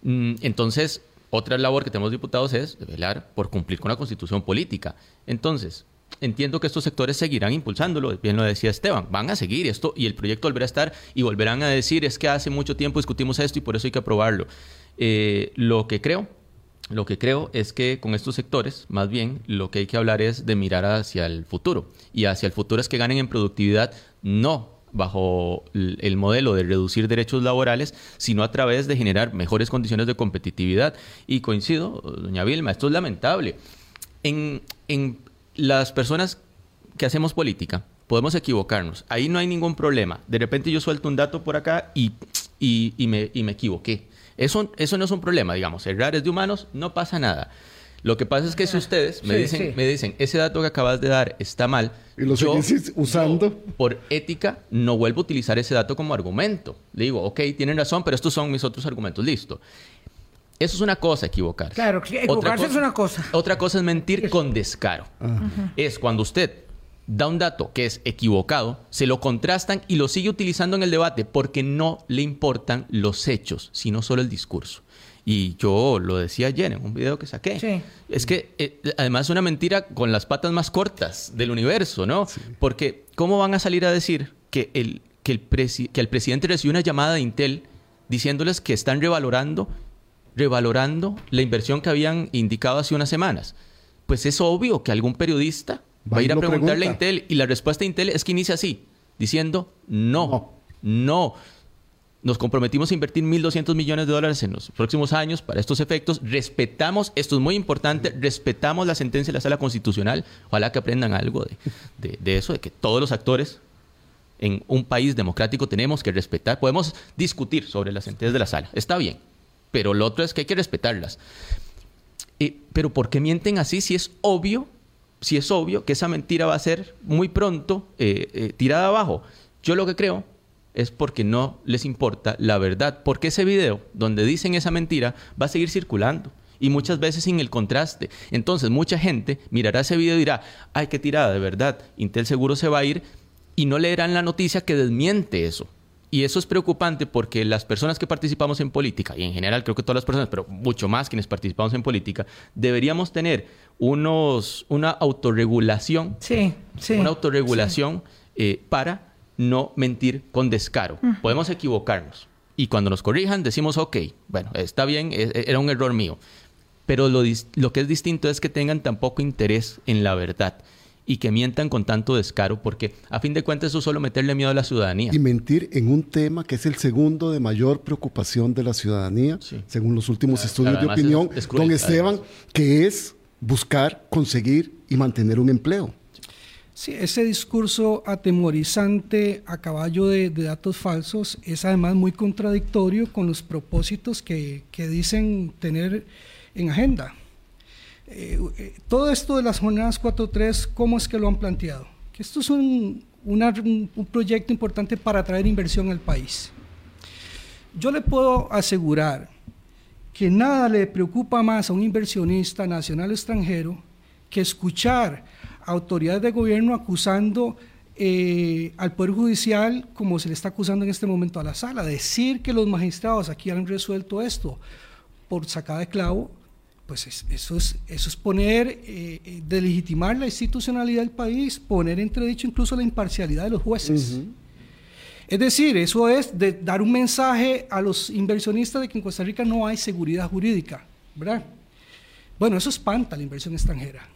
Mm, entonces, otra labor que tenemos diputados es velar por cumplir con la constitución política. Entonces, entiendo que estos sectores seguirán impulsándolo, bien lo decía Esteban, van a seguir esto y el proyecto volverá a estar y volverán a decir es que hace mucho tiempo discutimos esto y por eso hay que aprobarlo. Eh, lo que creo Lo que creo es que con estos sectores, más bien, lo que hay que hablar es de mirar hacia el futuro. Y hacia el futuro es que ganen en productividad, no bajo el modelo de reducir derechos laborales, sino a través de generar mejores condiciones de competitividad. Y coincido, doña Vilma, esto es lamentable. En, en las personas que hacemos política, podemos equivocarnos. Ahí no hay ningún problema. De repente yo suelto un dato por acá y, y, me, y me equivoqué. Eso, eso no es un problema, digamos. Errar es de humanos, no pasa nada. Lo que pasa es que si ustedes me, Sí, dicen, sí. me dicen, ese dato que acabas de dar está mal, Y lo seguís usando. yo, por ética, no vuelvo a utilizar ese dato como argumento. Le digo, ok, tienen razón, pero estos son mis otros argumentos, listo. Eso es una cosa, equivocarse. Claro, que equivocarse es una cosa. Otra cosa es mentir con descaro. Es cuando usted da un dato que es equivocado, se lo contrastan y lo sigue utilizando en el debate porque no le importan los hechos, sino solo el discurso. Y yo lo decía ayer en un video que saqué. Sí. Es que eh, además es una mentira con las patas más cortas del universo, ¿no? Porque ¿cómo van a salir a decir que el, que, el presi- que el presidente recibió una llamada de Intel diciéndoles que están revalorando, revalorando la inversión que habían indicado hace unas semanas? Pues es obvio que algún periodista va, a ir a preguntarle a. Intel y la respuesta de Intel es que inicia así, diciendo no, No. no. Nos comprometimos a invertir 1.200 millones de dólares en los próximos años para estos efectos. Respetamos, esto es muy importante, respetamos la sentencia de la Sala Constitucional. Ojalá que aprendan algo de, de- de eso, de que todos los actores en un país democrático tenemos que respetar. Podemos discutir sobre las sentencias de la Sala, está bien, pero lo otro es que hay que respetarlas. Eh, pero ¿por qué mienten así si es obvio, si es obvio que esa mentira va a ser muy pronto eh, eh, tirada abajo? Yo lo que creo es porque no les importa la verdad, porque ese video donde dicen esa mentira va a seguir circulando y muchas veces sin el contraste. Entonces mucha gente mirará ese video y dirá, ay, qué tirada, de verdad, Intel seguro se va a ir y no leerán la noticia que desmiente eso. Y eso es preocupante porque las personas que participamos en política, y en general creo que todas las personas, pero mucho más quienes participamos en política, deberíamos tener unos, una autorregulación, Sí, sí. una autorregulación eh, para no mentir con descaro. Podemos equivocarnos. Y cuando nos corrijan decimos, ok, bueno, está bien, e- e- era un error mío. Pero lo, lo que es distinto es que tengan tan poco interés en la verdad y que mientan con tanto descaro, porque a fin de cuentas eso es solo meterle miedo a la ciudadanía. Y mentir en un tema que es el segundo de mayor preocupación de la ciudadanía, Sí. según los últimos Claro, estudios claro, de opinión, es- es cruel, don Esteban, además. que es buscar, conseguir y mantener un empleo. Sí, ese discurso atemorizante a caballo de, de datos falsos es además muy contradictorio con los propósitos que, que dicen tener en agenda. Eh, eh, todo esto de las jornadas 4.3, ¿cómo es que lo han planteado? Que esto es un, proyecto importante para atraer inversión al país. Yo le puedo asegurar que nada le preocupa más a un inversionista nacional o extranjero que escuchar a autoridades de gobierno acusando eh, al Poder Judicial como se le está acusando en este momento a la sala, decir que los magistrados aquí han resuelto esto por sacada de clavo, pues es- eso, es, eso es poner, eh, eh, delegitimar la institucionalidad del país, poner entredicho incluso la imparcialidad de los jueces. Es decir, eso es de dar un mensaje a los inversionistas de que en Costa Rica no hay seguridad jurídica, ¿verdad? Bueno, eso espanta la inversión extranjera.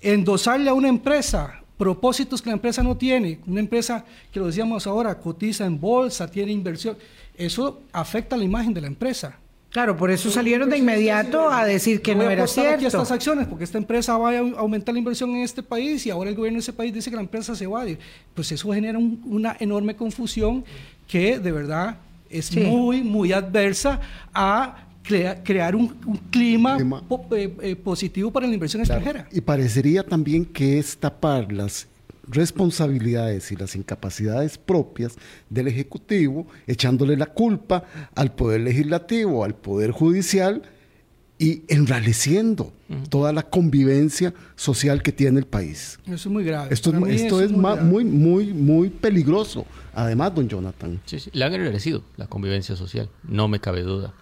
Endosarle a una empresa propósitos que la empresa no tiene, una empresa que lo decíamos ahora, cotiza en bolsa, tiene inversión, eso afecta la imagen de la empresa. Claro, por eso salieron de inmediato a decir que Yo voy no a era apostar aquí a cierto. estas acciones porque esta empresa va a aumentar la inversión en este país y ahora el gobierno de ese país dice que la empresa se va. Pues eso genera un- una enorme confusión que de verdad es Sí. muy, muy adversa a crea- crear un, un clima, Clima. po- eh, eh, positivo para la inversión Claro. extranjera. Y parecería también que es tapar las responsabilidades y las incapacidades propias del Ejecutivo, echándole la culpa al Poder Legislativo, al Poder Judicial y enraleciendo toda la convivencia social que tiene el país. Eso es muy grave. Esto, Para es, esto muy, muy, muy peligroso. Además, don Jonathan. Sí, sí. Le han enrarecido la convivencia social, no me cabe duda.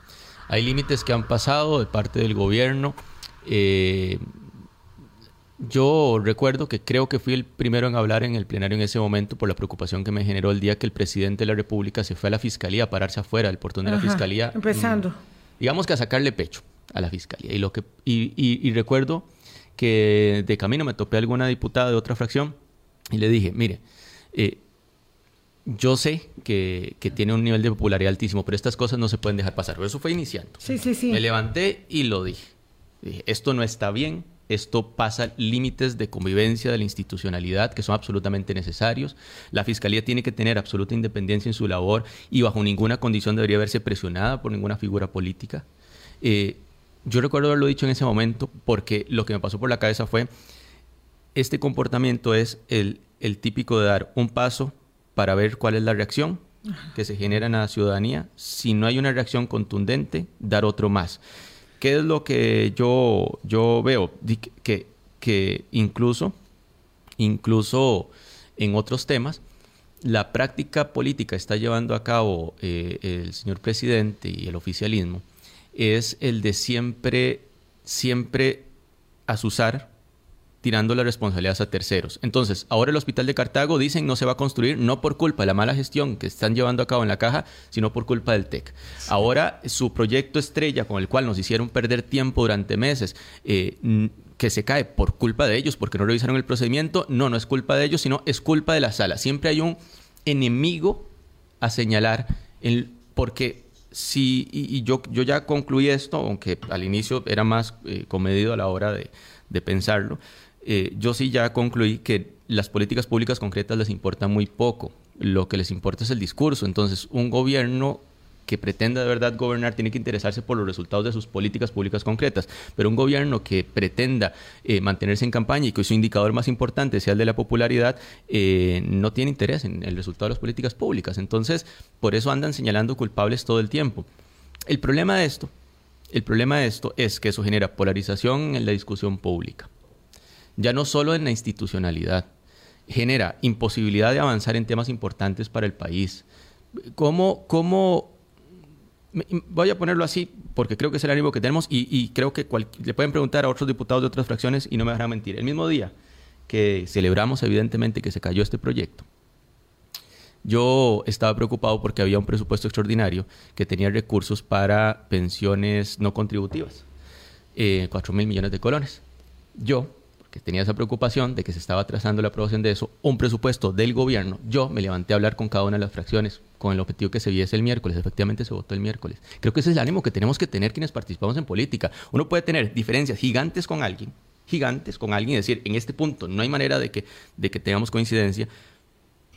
Hay límites que han pasado de parte del gobierno. Eh, yo recuerdo que creo que fui el primero en hablar en el plenario en ese momento por la preocupación que me generó el día que el presidente de la República se fue a la fiscalía a pararse afuera del portón de la fiscalía. empezando. mm, digamos que a sacarle pecho a la fiscalía. Y, lo que, y, recuerdo que de camino me topé a alguna diputada de otra fracción y le dije, mire, eh, yo sé que, tiene un nivel de popularidad altísimo, pero estas cosas no se pueden dejar pasar. eso fue iniciando. Sí, sí, sí. Me levanté y lo dije. dije esto no está bien, esto pasa límites de convivencia de la institucionalidad que son absolutamente necesarios. La Fiscalía tiene que tener absoluta independencia en su labor y bajo ninguna condición debería verse presionada por ninguna figura política. Eh, yo recuerdo haberlo dicho en ese momento porque lo que me pasó por la cabeza fue, este comportamiento es el, el típico de dar un paso para ver cuál es la reacción que se genera en la ciudadanía. Si no hay una reacción contundente, dar otro más. ¿Qué es lo que yo, yo veo? Que, que incluso, incluso en otros temas, la práctica política está llevando a cabo eh, el señor presidente y el oficialismo es el de siempre, siempre asusar tirando las responsabilidades a terceros. Entonces, ahora el hospital de Cartago dicen no se va a construir no por culpa de la mala gestión que están llevando a cabo en la caja, sino por culpa del TEC. Ahora su proyecto estrella con el cual nos hicieron perder tiempo durante meses, eh, que se cae por culpa de ellos porque no revisaron el procedimiento, no, no es culpa de ellos, sino es culpa de la sala. Siempre hay un enemigo a señalar porque si, y, yo, yo ya concluí esto, aunque al inicio era más eh, comedido a la hora de, de pensarlo, eh, yo sí ya concluí que las políticas públicas concretas les importa muy poco. Lo que les importa es el discurso. Entonces, un gobierno que pretenda de verdad gobernar tiene que interesarse por los resultados de sus políticas públicas concretas. Pero un gobierno que pretenda eh, mantenerse en campaña y que su indicador más importante sea el de la popularidad, eh, no tiene interés en el resultado de las políticas públicas. Entonces, por eso andan señalando culpables todo el tiempo. El problema de esto, el problema de esto es que eso genera polarización en la discusión pública ya no solo en la institucionalidad, genera imposibilidad de avanzar en temas importantes para el país. ¿Cómo, cómo voy a ponerlo así porque creo que es el ánimo que tenemos y, creo que le pueden preguntar a otros diputados de otras fracciones y no me a mentir. El mismo día que celebramos evidentemente que se cayó este proyecto, yo estaba preocupado porque había un presupuesto extraordinario que tenía recursos para pensiones no contributivas, eh, 4 mil millones de colones. Yo que tenía esa preocupación de que se estaba atrasando la aprobación de eso, un presupuesto del gobierno, yo me levanté a hablar con cada una de las fracciones con el objetivo que se viese el miércoles. Efectivamente se votó el miércoles. Creo que ese es el ánimo que tenemos que tener quienes participamos en política. Uno puede tener diferencias gigantes con alguien, gigantes con alguien y decir, en este punto no hay manera de que, de que tengamos coincidencia,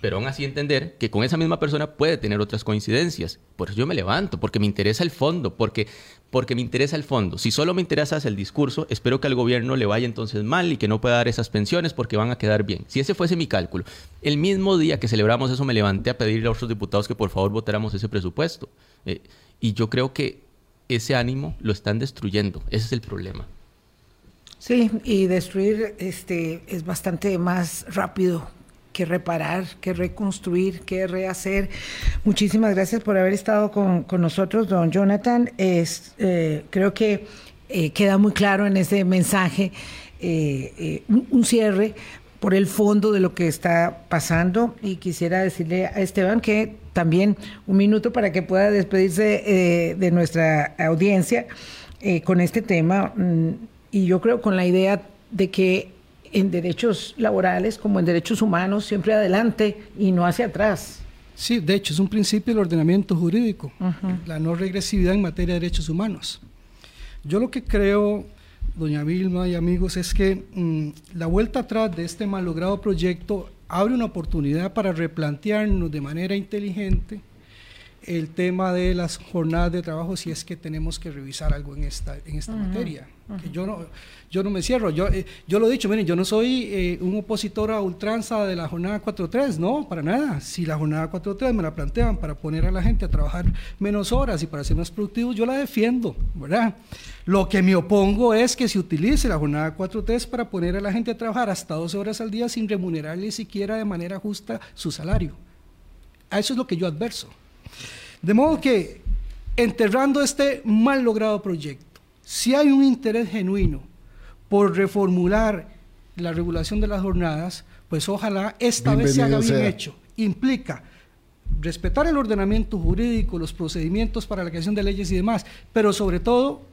pero aún así entender que con esa misma persona puede tener otras coincidencias. Por eso yo me levanto, porque me interesa el fondo, porque, porque me interesa el fondo. Si solo me interesa el discurso, espero que al gobierno le vaya entonces mal y que no pueda dar esas pensiones porque van a quedar bien. Si ese fuese mi cálculo, el mismo día que celebramos eso me levanté a pedirle a otros diputados que por favor votáramos ese presupuesto. Eh, y yo creo que ese ánimo lo están destruyendo. Ese es el problema. Sí, y destruir este es bastante más rápido que reparar, que reconstruir, que rehacer. Muchísimas gracias por haber estado con, nosotros, don Jonathan. Es, eh, creo que eh, queda muy claro en ese mensaje eh, un, cierre por el fondo de lo que está pasando y quisiera decirle a Esteban que también un minuto para que pueda despedirse de nuestra audiencia con este tema mm, y yo creo con la idea de que en derechos laborales como en derechos humanos, siempre adelante y no hacia atrás. Sí, de hecho es un principio del ordenamiento jurídico, la no regresividad en materia de derechos humanos. Yo lo que creo, doña Vilma y amigos, es que mm, la vuelta atrás de este malogrado proyecto abre una oportunidad para replantearnos de manera inteligente el tema de las jornadas de trabajo si es que tenemos que revisar algo en esta, en esta materia. Yo, no, yo no me cierro. Yo, eh, yo lo he dicho, miren, yo no soy eh, un opositor a ultranza de la jornada 4.3, no, para nada. Si la jornada 4.3 me la plantean para poner a la gente a trabajar menos horas y para ser más productivos, yo la defiendo, ¿verdad? Lo que me opongo es que se utilice la jornada 4.3 para poner a la gente a trabajar hasta 12 horas al día sin remunerarle siquiera de manera justa su salario. A eso es lo que yo adverso. De modo que, enterrando este mal logrado proyecto, si hay un interés genuino por reformular la regulación de las jornadas, pues ojalá esta vez se haga bien hecho. Implica respetar el ordenamiento jurídico, los procedimientos para la creación de leyes y demás, pero sobre todo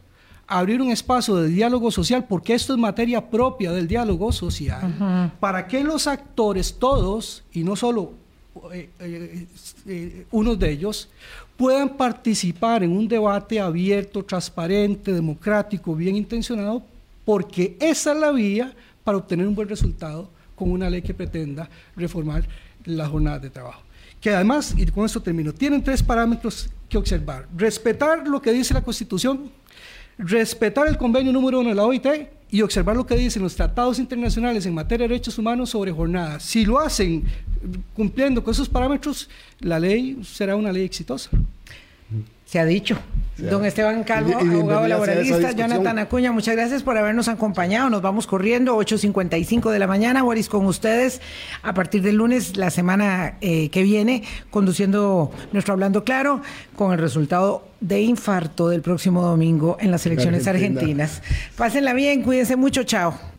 abrir un espacio de diálogo social, porque esto es materia propia del diálogo social, para que los actores, todos, y no solo eh, eh, eh, unos de ellos, puedan participar en un debate abierto, transparente, democrático, bien intencionado, porque esa es la vía para obtener un buen resultado con una ley que pretenda reformar las jornadas de trabajo. Que además, y con esto termino, tienen tres parámetros que observar. Respetar lo que dice la Constitución, respetar el convenio número uno de la OIT y observar lo que dicen los tratados internacionales en materia de derechos humanos sobre jornadas. Si lo hacen cumpliendo con esos parámetros, la ley será una ley exitosa. Se ha dicho. Don Esteban Calvo, abogado laboralista, Jonathan Acuña, muchas gracias por habernos acompañado. Nos vamos corriendo, 8.55 de la mañana. Boris, con ustedes a partir del lunes, la semana eh, que viene, conduciendo nuestro Hablando Claro, con el resultado de infarto del próximo domingo en las elecciones argentinas. Pásenla bien, cuídense mucho, chao.